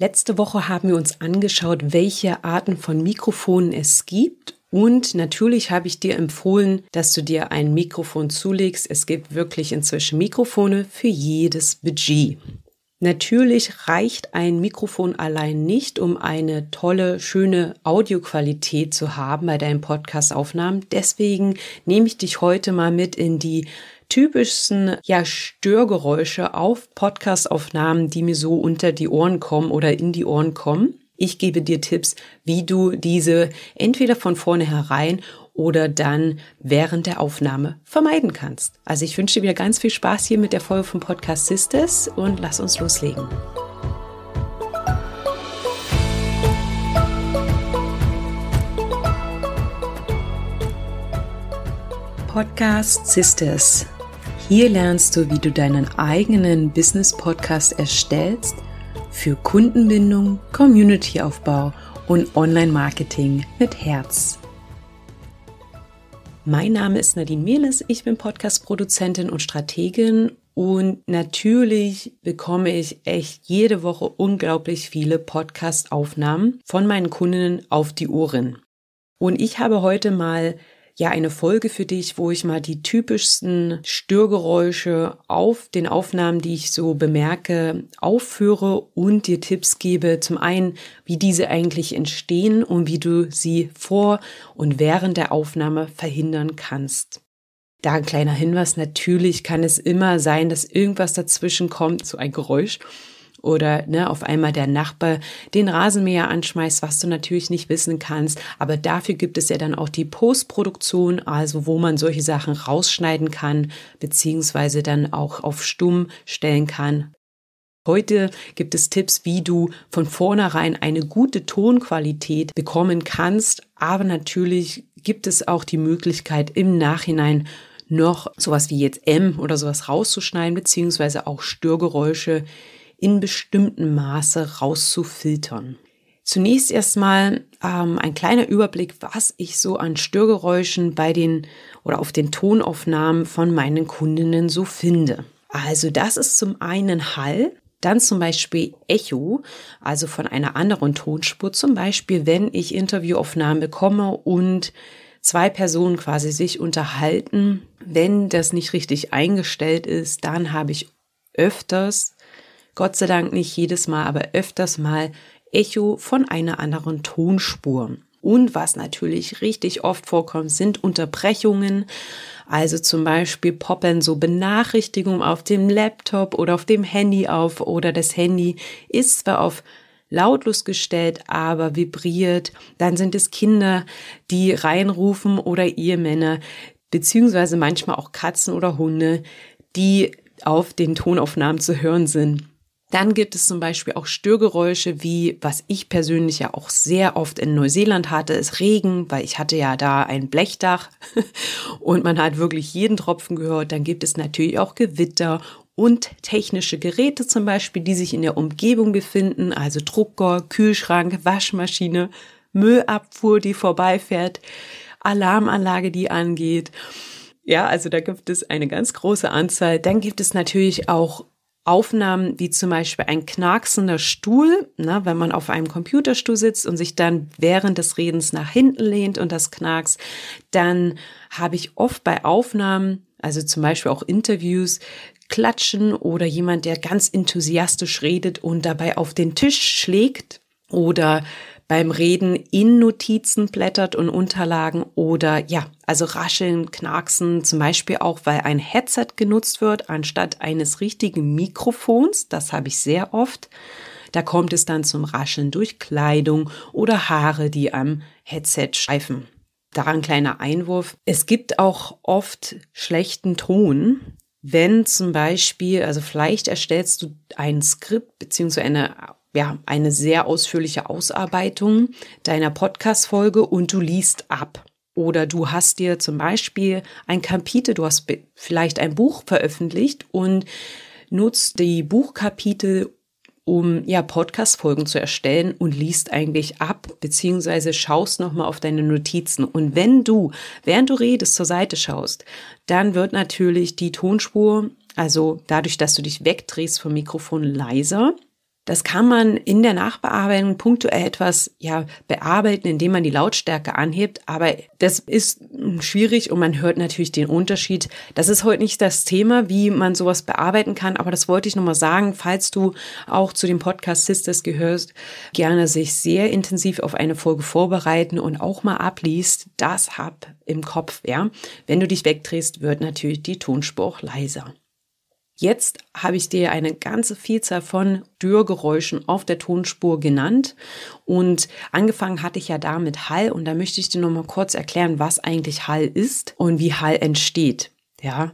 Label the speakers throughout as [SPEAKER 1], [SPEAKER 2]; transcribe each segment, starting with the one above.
[SPEAKER 1] Letzte Woche haben wir uns angeschaut, welche Arten von Mikrofonen es gibt. Und natürlich habe ich dir empfohlen, dass du dir ein Mikrofon zulegst. Es gibt wirklich inzwischen Mikrofone für jedes Budget. Natürlich reicht ein Mikrofon allein nicht, um eine tolle, schöne Audioqualität zu haben bei deinen Podcast-Aufnahmen. Deswegen nehme ich dich heute mal mit in die typischsten ja, Störgeräusche auf Podcastaufnahmen, die mir so unter die Ohren kommen oder in die Ohren kommen. Ich gebe dir Tipps, wie du diese entweder von vornherein oder dann während der Aufnahme vermeiden kannst. Also ich wünsche dir wieder ganz viel Spaß hier mit der Folge vom Podcast Sisters und lass uns loslegen. Podcast Sisters hier lernst du, wie du deinen eigenen Business-Podcast erstellst für Kundenbindung, Community-Aufbau und Online-Marketing mit Herz. Mein Name ist Nadine Mehles, ich bin Podcast-Produzentin und Strategin und natürlich bekomme ich echt jede Woche unglaublich viele Podcast-Aufnahmen von meinen Kundinnen auf die Ohren. Und ich habe heute mal ja eine Folge für dich, wo ich mal die typischsten Störgeräusche auf den Aufnahmen, die ich so bemerke, aufführe und dir Tipps gebe. Zum einen, wie diese eigentlich entstehen und wie du sie vor und während der Aufnahme verhindern kannst. Da ein kleiner Hinweis, natürlich kann es immer sein, dass irgendwas dazwischen kommt, so ein Geräusch oder ne, auf einmal der Nachbar den Rasenmäher anschmeißt, was du natürlich nicht wissen kannst. Aber dafür gibt es ja dann auch die Postproduktion, also wo man solche Sachen rausschneiden kann, beziehungsweise dann auch auf stumm stellen kann. Heute gibt es Tipps, wie du von vornherein eine gute Tonqualität bekommen kannst, aber natürlich gibt es auch die Möglichkeit im Nachhinein noch sowas wie jetzt M oder sowas rauszuschneiden, beziehungsweise auch Störgeräusche in bestimmtem Maße rauszufiltern. Zunächst erstmal ähm, ein kleiner Überblick, was ich so an Störgeräuschen bei den oder auf den Tonaufnahmen von meinen Kundinnen so finde. Also das ist zum einen Hall, dann zum Beispiel Echo, also von einer anderen Tonspur, zum Beispiel wenn ich Interviewaufnahmen bekomme und zwei Personen quasi sich unterhalten. Wenn das nicht richtig eingestellt ist, dann habe ich öfters Gott sei Dank nicht jedes Mal, aber öfters mal Echo von einer anderen Tonspur. Und was natürlich richtig oft vorkommt, sind Unterbrechungen. Also zum Beispiel poppen so Benachrichtigungen auf dem Laptop oder auf dem Handy auf oder das Handy ist zwar auf lautlos gestellt, aber vibriert. Dann sind es Kinder, die reinrufen oder Ehemänner, beziehungsweise manchmal auch Katzen oder Hunde, die auf den Tonaufnahmen zu hören sind. Dann gibt es zum Beispiel auch Störgeräusche, wie was ich persönlich ja auch sehr oft in Neuseeland hatte, ist Regen, weil ich hatte ja da ein Blechdach und man hat wirklich jeden Tropfen gehört. Dann gibt es natürlich auch Gewitter und technische Geräte zum Beispiel, die sich in der Umgebung befinden, also Drucker, Kühlschrank, Waschmaschine, Müllabfuhr, die vorbeifährt, Alarmanlage, die angeht. Ja, also da gibt es eine ganz große Anzahl. Dann gibt es natürlich auch Aufnahmen wie zum Beispiel ein knacksender Stuhl, ne, wenn man auf einem Computerstuhl sitzt und sich dann während des Redens nach hinten lehnt und das knacks, dann habe ich oft bei Aufnahmen, also zum Beispiel auch Interviews, klatschen oder jemand, der ganz enthusiastisch redet und dabei auf den Tisch schlägt oder beim Reden in Notizen blättert und Unterlagen oder ja, also rascheln, knacksen, zum Beispiel auch, weil ein Headset genutzt wird anstatt eines richtigen Mikrofons. Das habe ich sehr oft. Da kommt es dann zum Rascheln durch Kleidung oder Haare, die am Headset schleifen. Daran kleiner Einwurf. Es gibt auch oft schlechten Ton, wenn zum Beispiel, also vielleicht erstellst du ein Skript beziehungsweise eine ja, eine sehr ausführliche Ausarbeitung deiner Podcast-Folge und du liest ab. Oder du hast dir zum Beispiel ein Kapitel, du hast vielleicht ein Buch veröffentlicht und nutzt die Buchkapitel, um ja Podcast-Folgen zu erstellen und liest eigentlich ab, beziehungsweise schaust nochmal auf deine Notizen. Und wenn du, während du redest, zur Seite schaust, dann wird natürlich die Tonspur, also dadurch, dass du dich wegdrehst vom Mikrofon leiser Das kann man in der Nachbearbeitung punktuell etwas ja bearbeiten, indem man die Lautstärke anhebt. Aber das ist schwierig und man hört natürlich den Unterschied. Das ist heute nicht das Thema, wie man sowas bearbeiten kann. Aber das wollte ich nochmal sagen, falls du auch zu dem Podcast Sisters gehörst, gerne sich sehr intensiv auf eine Folge vorbereiten und auch mal abliest. Das hab im Kopf, ja. Wenn du dich wegdrehst, wird natürlich die Tonspur auch leiser. Jetzt habe ich dir eine ganze Vielzahl von Dürrgeräuschen auf der Tonspur genannt und angefangen hatte ich ja da mit Hall und da möchte ich dir noch mal kurz erklären, was eigentlich Hall ist und wie Hall entsteht. Ja,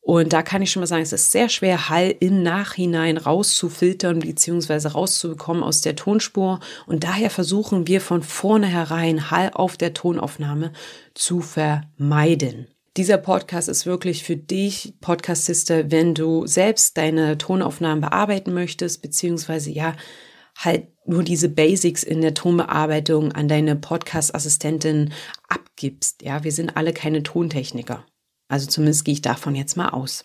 [SPEAKER 1] und da kann ich schon mal sagen, es ist sehr schwer, Hall im Nachhinein rauszufiltern bzw. rauszubekommen aus der Tonspur. Und daher versuchen wir von vornherein Hall auf der Tonaufnahme zu vermeiden. Dieser Podcast ist wirklich für dich, Podcastiste, wenn du selbst deine Tonaufnahmen bearbeiten möchtest, beziehungsweise ja, halt nur diese Basics in der Tonbearbeitung an deine Podcast-Assistentin abgibst. Ja, wir sind alle keine Tontechniker. Also zumindest gehe ich davon jetzt mal aus.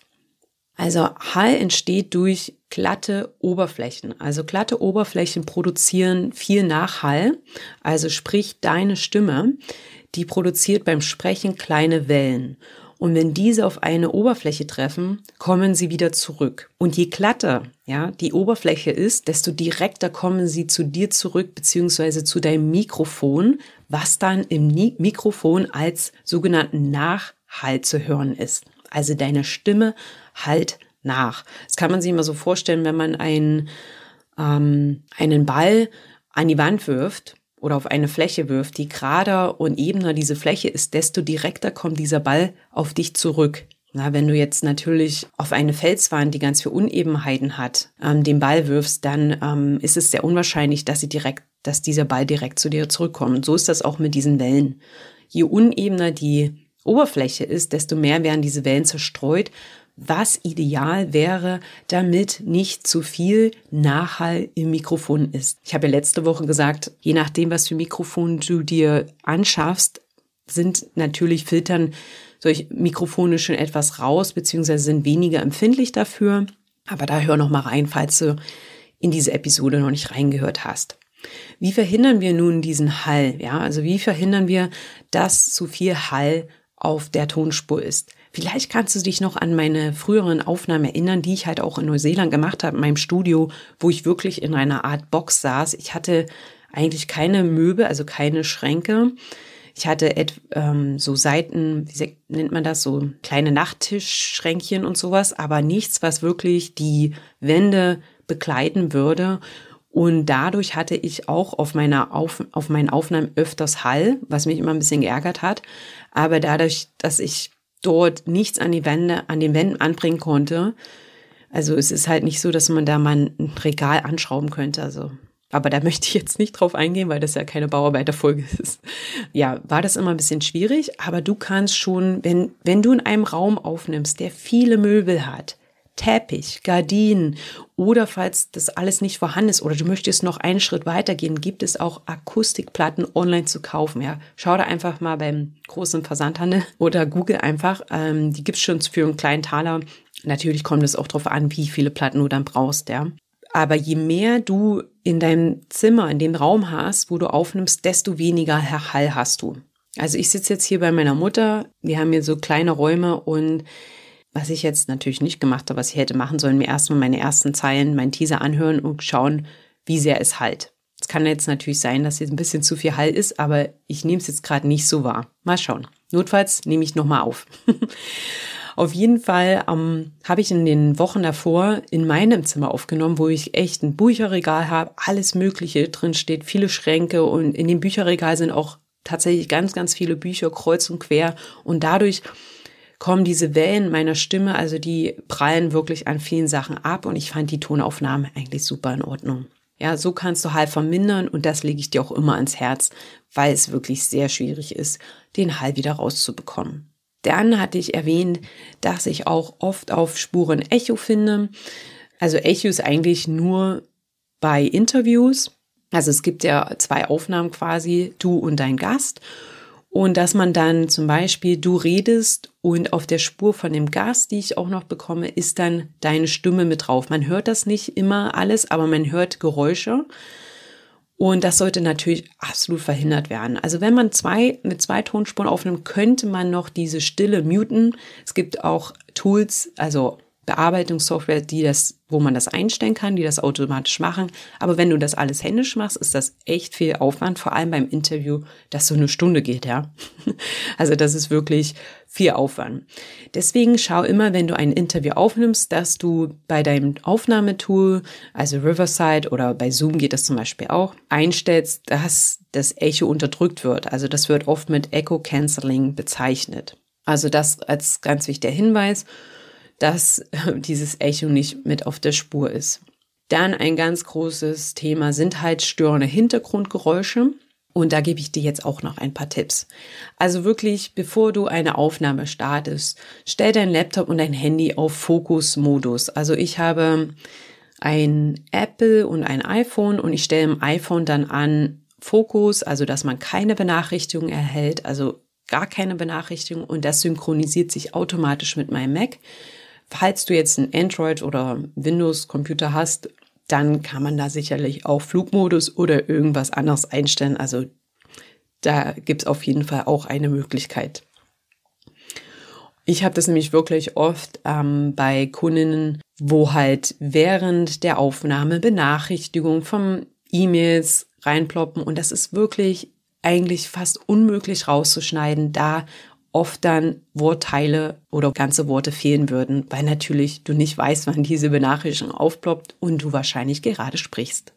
[SPEAKER 1] Also Hall entsteht durch glatte Oberflächen. Also glatte Oberflächen produzieren viel Nachhall. Also sprich deine Stimme die produziert beim Sprechen kleine Wellen. Und wenn diese auf eine Oberfläche treffen, kommen sie wieder zurück. Und je glatter, ja, die Oberfläche ist, desto direkter kommen sie zu dir zurück, beziehungsweise zu deinem Mikrofon, was dann im Mikrofon als sogenannten Nachhall zu hören ist. Also deine Stimme halt nach. Das kann man sich immer so vorstellen, wenn man einen, ähm, einen Ball an die Wand wirft oder auf eine Fläche wirft, die gerader und ebener diese Fläche ist, desto direkter kommt dieser Ball auf dich zurück. Na, wenn du jetzt natürlich auf eine Felswand, die ganz viele Unebenheiten hat, ähm, den Ball wirfst, dann ähm, ist es sehr unwahrscheinlich, dass sie direkt, dass dieser Ball direkt zu dir zurückkommt. Und so ist das auch mit diesen Wellen. Je unebener die Oberfläche ist, desto mehr werden diese Wellen zerstreut was ideal wäre, damit nicht zu viel Nachhall im Mikrofon ist. Ich habe ja letzte Woche gesagt, je nachdem, was für Mikrofon du dir anschaffst, sind natürlich Filtern solche Mikrofone schon etwas raus, beziehungsweise sind weniger empfindlich dafür. Aber da hör noch mal rein, falls du in diese Episode noch nicht reingehört hast. Wie verhindern wir nun diesen Hall? Ja, also wie verhindern wir, dass zu viel Hall auf der Tonspur ist? Vielleicht kannst du dich noch an meine früheren Aufnahmen erinnern, die ich halt auch in Neuseeland gemacht habe, in meinem Studio, wo ich wirklich in einer Art Box saß. Ich hatte eigentlich keine Möbel, also keine Schränke. Ich hatte ähm, so Seiten, wie nennt man das, so kleine Nachttischschränkchen und sowas, aber nichts, was wirklich die Wände begleiten würde. Und dadurch hatte ich auch auf meiner auf, auf meinen Aufnahmen öfters Hall, was mich immer ein bisschen geärgert hat. Aber dadurch, dass ich dort nichts an die Wände, an den Wänden anbringen konnte. Also es ist halt nicht so, dass man da mal ein Regal anschrauben könnte. Also, aber da möchte ich jetzt nicht drauf eingehen, weil das ja keine Bauarbeiterfolge ist. Ja, war das immer ein bisschen schwierig, aber du kannst schon, wenn, wenn du in einem Raum aufnimmst, der viele Möbel hat, Teppich, Gardinen oder falls das alles nicht vorhanden ist oder du möchtest noch einen Schritt weitergehen, gibt es auch Akustikplatten online zu kaufen. Ja, schau da einfach mal beim großen Versandhandel oder Google einfach. Ähm, die gibt's schon für einen kleinen Taler. Natürlich kommt es auch darauf an, wie viele Platten du dann brauchst, ja. Aber je mehr du in deinem Zimmer, in dem Raum hast, wo du aufnimmst, desto weniger Hall hast du. Also ich sitze jetzt hier bei meiner Mutter. Wir haben hier so kleine Räume und was ich jetzt natürlich nicht gemacht habe, was ich hätte machen sollen, mir erstmal meine ersten Zeilen, meinen Teaser anhören und schauen, wie sehr es halt. Es kann jetzt natürlich sein, dass jetzt ein bisschen zu viel Hall ist, aber ich nehme es jetzt gerade nicht so wahr. Mal schauen. Notfalls nehme ich nochmal auf. auf jeden Fall ähm, habe ich in den Wochen davor in meinem Zimmer aufgenommen, wo ich echt ein Bücherregal habe, alles Mögliche drin steht, viele Schränke und in dem Bücherregal sind auch tatsächlich ganz, ganz viele Bücher kreuz und quer und dadurch kommen diese Wellen meiner Stimme, also die prallen wirklich an vielen Sachen ab und ich fand die Tonaufnahme eigentlich super in Ordnung. Ja, so kannst du Hall vermindern und das lege ich dir auch immer ans Herz, weil es wirklich sehr schwierig ist, den Hall wieder rauszubekommen. Dann hatte ich erwähnt, dass ich auch oft auf Spuren Echo finde. Also Echo ist eigentlich nur bei Interviews. Also es gibt ja zwei Aufnahmen quasi, du und dein Gast. Und dass man dann zum Beispiel, du redest und auf der Spur von dem Gas, die ich auch noch bekomme, ist dann deine Stimme mit drauf. Man hört das nicht immer alles, aber man hört Geräusche. Und das sollte natürlich absolut verhindert werden. Also wenn man zwei, mit zwei Tonspuren aufnimmt, könnte man noch diese Stille muten. Es gibt auch Tools, also Bearbeitungssoftware, die das, wo man das einstellen kann, die das automatisch machen. Aber wenn du das alles händisch machst, ist das echt viel Aufwand, vor allem beim Interview, das so eine Stunde geht, ja. Also das ist wirklich viel Aufwand. Deswegen schau immer, wenn du ein Interview aufnimmst, dass du bei deinem Aufnahmetool, also Riverside oder bei Zoom geht das zum Beispiel auch, einstellst, dass das Echo unterdrückt wird. Also das wird oft mit Echo Cancelling bezeichnet. Also das als ganz wichtiger Hinweis dass dieses Echo nicht mit auf der Spur ist. Dann ein ganz großes Thema sind halt störende Hintergrundgeräusche. Und da gebe ich dir jetzt auch noch ein paar Tipps. Also wirklich, bevor du eine Aufnahme startest, stell dein Laptop und dein Handy auf Fokus-Modus. Also ich habe ein Apple und ein iPhone und ich stelle im iPhone dann an Fokus, also dass man keine Benachrichtigung erhält, also gar keine Benachrichtigung und das synchronisiert sich automatisch mit meinem Mac. Falls du jetzt ein Android oder Windows-Computer hast, dann kann man da sicherlich auch Flugmodus oder irgendwas anderes einstellen. Also da gibt es auf jeden Fall auch eine Möglichkeit. Ich habe das nämlich wirklich oft ähm, bei Kundinnen, wo halt während der Aufnahme Benachrichtigungen vom E-Mails reinploppen und das ist wirklich eigentlich fast unmöglich rauszuschneiden, da oft dann Wortteile oder ganze Worte fehlen würden, weil natürlich du nicht weißt, wann diese Benachrichtigung aufploppt und du wahrscheinlich gerade sprichst.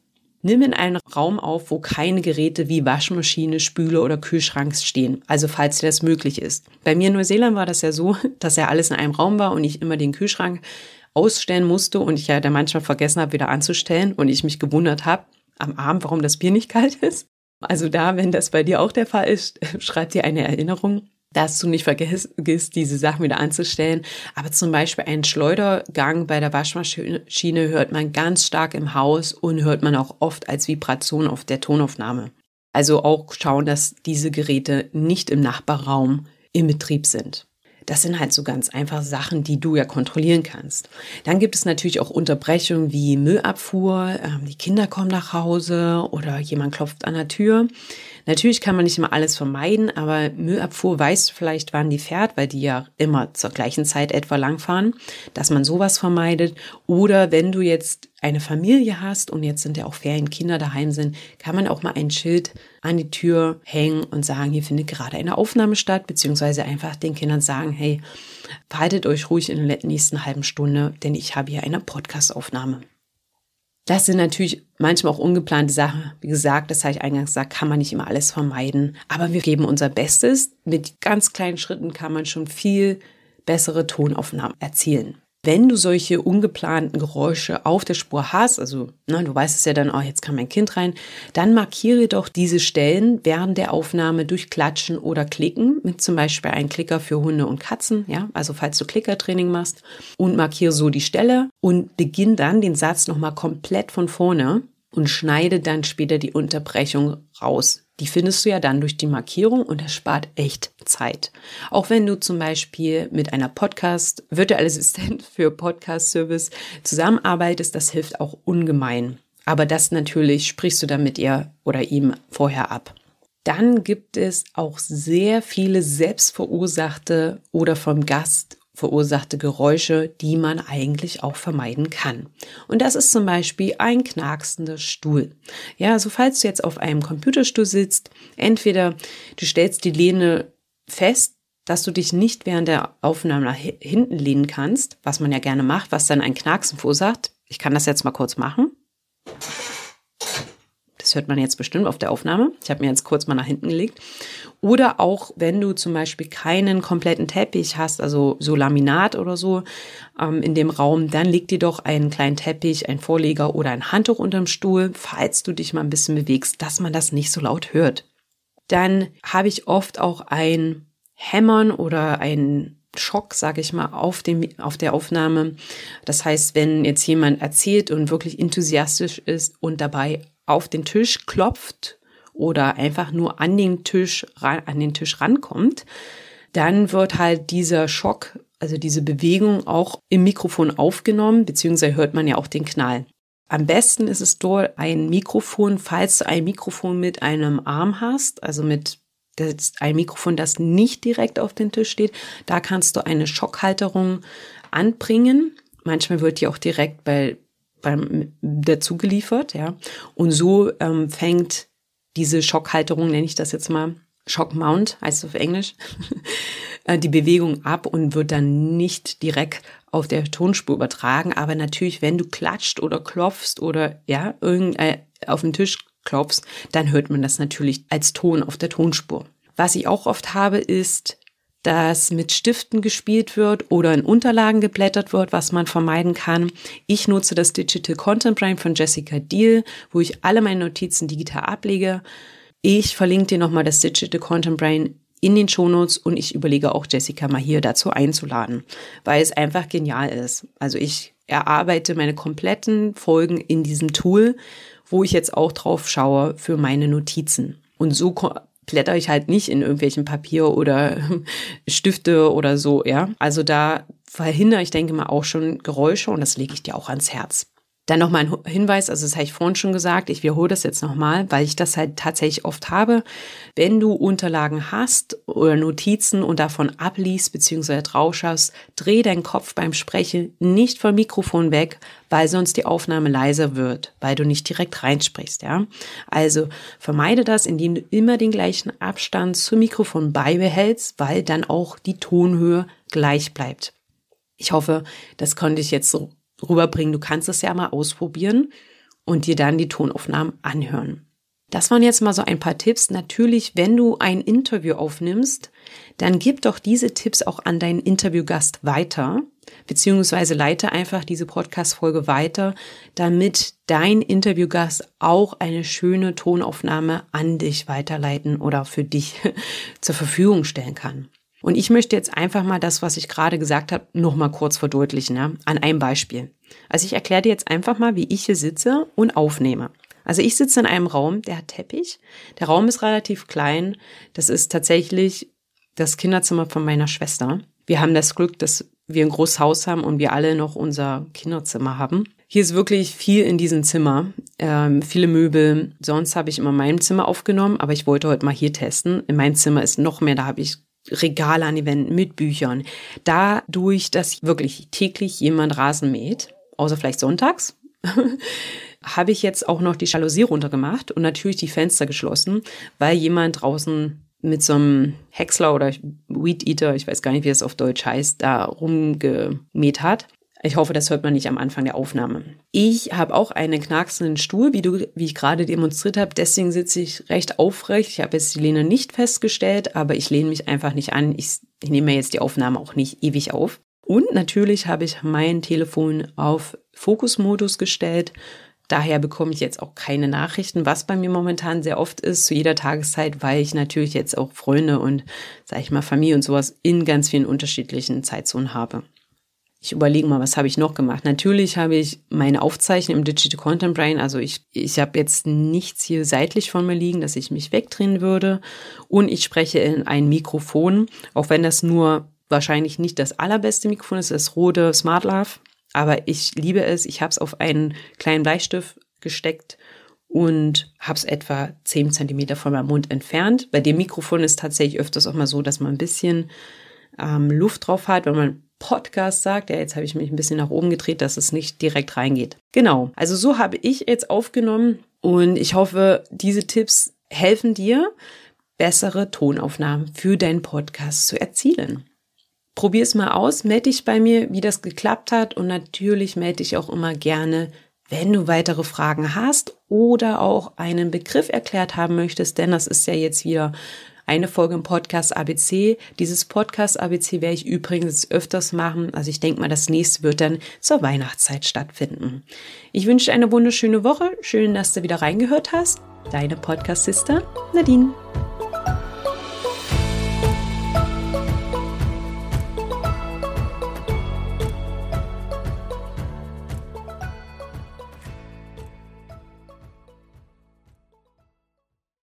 [SPEAKER 1] Nimm in einen Raum auf, wo keine Geräte wie Waschmaschine, Spüle oder Kühlschrank stehen, also falls dir das möglich ist. Bei mir in Neuseeland war das ja so, dass ja alles in einem Raum war und ich immer den Kühlschrank ausstellen musste und ich ja dann manchmal vergessen habe, wieder anzustellen und ich mich gewundert habe am Abend, warum das Bier nicht kalt ist. Also da, wenn das bei dir auch der Fall ist, schreib dir eine Erinnerung dass du nicht vergisst, diese Sachen wieder anzustellen. Aber zum Beispiel einen Schleudergang bei der Waschmaschine hört man ganz stark im Haus und hört man auch oft als Vibration auf der Tonaufnahme. Also auch schauen, dass diese Geräte nicht im Nachbarraum im Betrieb sind. Das sind halt so ganz einfache Sachen, die du ja kontrollieren kannst. Dann gibt es natürlich auch Unterbrechungen wie Müllabfuhr, ähm, die Kinder kommen nach Hause oder jemand klopft an der Tür. Natürlich kann man nicht immer alles vermeiden, aber Müllabfuhr weißt du vielleicht, wann die fährt, weil die ja immer zur gleichen Zeit etwa langfahren, dass man sowas vermeidet. Oder wenn du jetzt eine Familie hast und jetzt sind ja auch Ferienkinder daheim sind, kann man auch mal ein Schild an die Tür hängen und sagen, hier findet gerade eine Aufnahme statt, beziehungsweise einfach den Kindern sagen, hey, verhaltet euch ruhig in der nächsten halben Stunde, denn ich habe hier eine Podcastaufnahme. Das sind natürlich manchmal auch ungeplante Sachen. Wie gesagt, das habe ich eingangs gesagt, kann man nicht immer alles vermeiden. Aber wir geben unser Bestes. Mit ganz kleinen Schritten kann man schon viel bessere Tonaufnahmen erzielen. Wenn du solche ungeplanten Geräusche auf der Spur hast, also ne, du weißt es ja dann, oh, jetzt kam mein Kind rein, dann markiere doch diese Stellen während der Aufnahme durch Klatschen oder Klicken, mit zum Beispiel einem Klicker für Hunde und Katzen, ja, also falls du Klickertraining machst, und markiere so die Stelle und beginn dann den Satz nochmal komplett von vorne und schneide dann später die Unterbrechung raus. Die findest du ja dann durch die Markierung und das spart echt Zeit. Auch wenn du zum Beispiel mit einer Podcast, virtuelle Assistent für Podcast Service zusammenarbeitest, das hilft auch ungemein. Aber das natürlich sprichst du dann mit ihr oder ihm vorher ab. Dann gibt es auch sehr viele selbstverursachte oder vom Gast verursachte Geräusche, die man eigentlich auch vermeiden kann. Und das ist zum Beispiel ein knacksender Stuhl. Ja, also falls du jetzt auf einem Computerstuhl sitzt, entweder du stellst die Lehne fest, dass du dich nicht während der Aufnahme nach hinten lehnen kannst, was man ja gerne macht, was dann ein Knacksen verursacht. Ich kann das jetzt mal kurz machen. Hört man jetzt bestimmt auf der Aufnahme. Ich habe mir jetzt kurz mal nach hinten gelegt. Oder auch, wenn du zum Beispiel keinen kompletten Teppich hast, also so Laminat oder so ähm, in dem Raum, dann leg dir doch einen kleinen Teppich, ein Vorleger oder ein Handtuch unterm Stuhl, falls du dich mal ein bisschen bewegst, dass man das nicht so laut hört. Dann habe ich oft auch ein Hämmern oder ein Schock, sage ich mal, auf, dem, auf der Aufnahme. Das heißt, wenn jetzt jemand erzählt und wirklich enthusiastisch ist und dabei auf den Tisch klopft oder einfach nur an den Tisch, an den Tisch rankommt, dann wird halt dieser Schock, also diese Bewegung auch im Mikrofon aufgenommen, beziehungsweise hört man ja auch den Knall. Am besten ist es dort ein Mikrofon, falls du ein Mikrofon mit einem Arm hast, also mit ein Mikrofon, das nicht direkt auf den Tisch steht, da kannst du eine Schockhalterung anbringen. Manchmal wird die auch direkt bei, beim dazu geliefert, ja. Und so ähm, fängt diese Schockhalterung, nenne ich das jetzt mal, Shock Mount heißt es auf Englisch, äh, die Bewegung ab und wird dann nicht direkt auf der Tonspur übertragen. Aber natürlich, wenn du klatscht oder klopfst oder ja, irgend, äh, auf den Tisch klopfst, dann hört man das natürlich als Ton auf der Tonspur. Was ich auch oft habe, ist, dass mit Stiften gespielt wird oder in Unterlagen geblättert wird, was man vermeiden kann. Ich nutze das Digital Content Brain von Jessica Deal, wo ich alle meine Notizen digital ablege. Ich verlinke dir nochmal das Digital Content Brain in den Shownotes und ich überlege auch Jessica mal hier dazu einzuladen, weil es einfach genial ist. Also ich erarbeite meine kompletten Folgen in diesem Tool, wo ich jetzt auch drauf schaue für meine Notizen. Und so blätter ich halt nicht in irgendwelchen Papier oder Stifte oder so, ja. Also da verhindere ich, denke mal, auch schon Geräusche und das lege ich dir auch ans Herz. Dann nochmal ein Hinweis, also das habe ich vorhin schon gesagt, ich wiederhole das jetzt nochmal, weil ich das halt tatsächlich oft habe. Wenn du Unterlagen hast oder Notizen und davon abliest bzw. draufschaust, dreh deinen Kopf beim Sprechen nicht vom Mikrofon weg, weil sonst die Aufnahme leiser wird, weil du nicht direkt reinsprichst, ja. Also vermeide das, indem du immer den gleichen Abstand zum Mikrofon beibehältst, weil dann auch die Tonhöhe gleich bleibt. Ich hoffe, das konnte ich jetzt so rüberbringen. Du kannst es ja mal ausprobieren und dir dann die Tonaufnahmen anhören. Das waren jetzt mal so ein paar Tipps. Natürlich, wenn du ein Interview aufnimmst, dann gib doch diese Tipps auch an deinen Interviewgast weiter, beziehungsweise leite einfach diese Podcast-Folge weiter, damit dein Interviewgast auch eine schöne Tonaufnahme an dich weiterleiten oder für dich zur Verfügung stellen kann. Und ich möchte jetzt einfach mal das, was ich gerade gesagt habe, nochmal kurz verdeutlichen, ja, an einem Beispiel. Also ich erkläre dir jetzt einfach mal, wie ich hier sitze und aufnehme. Also ich sitze in einem Raum, der hat Teppich. Der Raum ist relativ klein. Das ist tatsächlich das Kinderzimmer von meiner Schwester. Wir haben das Glück, dass wir ein großes Haus haben und wir alle noch unser Kinderzimmer haben. Hier ist wirklich viel in diesem Zimmer, ähm, viele Möbel. Sonst habe ich immer in meinem Zimmer aufgenommen, aber ich wollte heute mal hier testen. In meinem Zimmer ist noch mehr, da habe ich Regale an die Wänden mit Büchern. Dadurch, dass wirklich täglich jemand Rasen mäht, außer vielleicht sonntags, habe ich jetzt auch noch die Jalousie runtergemacht und natürlich die Fenster geschlossen, weil jemand draußen mit so einem Häcksler oder Weed Eater, ich weiß gar nicht, wie es auf Deutsch heißt, da rumgemäht hat. Ich hoffe, das hört man nicht am Anfang der Aufnahme. Ich habe auch einen knacksenden Stuhl, wie, du, wie ich gerade demonstriert habe. Deswegen sitze ich recht aufrecht. Ich habe jetzt die Lehne nicht festgestellt, aber ich lehne mich einfach nicht an. Ich, ich nehme jetzt die Aufnahme auch nicht ewig auf. Und natürlich habe ich mein Telefon auf Fokusmodus gestellt. Daher bekomme ich jetzt auch keine Nachrichten, was bei mir momentan sehr oft ist, zu jeder Tageszeit, weil ich natürlich jetzt auch Freunde und, sage ich mal, Familie und sowas in ganz vielen unterschiedlichen Zeitzonen habe ich überlege mal, was habe ich noch gemacht? Natürlich habe ich meine Aufzeichnung im Digital Content Brain, also ich, ich habe jetzt nichts hier seitlich von mir liegen, dass ich mich wegdrehen würde. Und ich spreche in ein Mikrofon, auch wenn das nur wahrscheinlich nicht das allerbeste Mikrofon ist, das Rode Smart Love. Aber ich liebe es. Ich habe es auf einen kleinen Bleistift gesteckt und habe es etwa 10 Zentimeter von meinem Mund entfernt. Bei dem Mikrofon ist tatsächlich öfters auch mal so, dass man ein bisschen ähm, Luft drauf hat, wenn man Podcast sagt. Ja, jetzt habe ich mich ein bisschen nach oben gedreht, dass es nicht direkt reingeht. Genau. Also so habe ich jetzt aufgenommen und ich hoffe, diese Tipps helfen dir, bessere Tonaufnahmen für deinen Podcast zu erzielen. Probier es mal aus, melde dich bei mir, wie das geklappt hat und natürlich melde dich auch immer gerne, wenn du weitere Fragen hast oder auch einen Begriff erklärt haben möchtest, denn das ist ja jetzt wieder eine Folge im Podcast ABC. Dieses Podcast ABC werde ich übrigens öfters machen. Also ich denke mal, das nächste wird dann zur Weihnachtszeit stattfinden. Ich wünsche dir eine wunderschöne Woche. Schön, dass du wieder reingehört hast. Deine Podcast-Sister Nadine.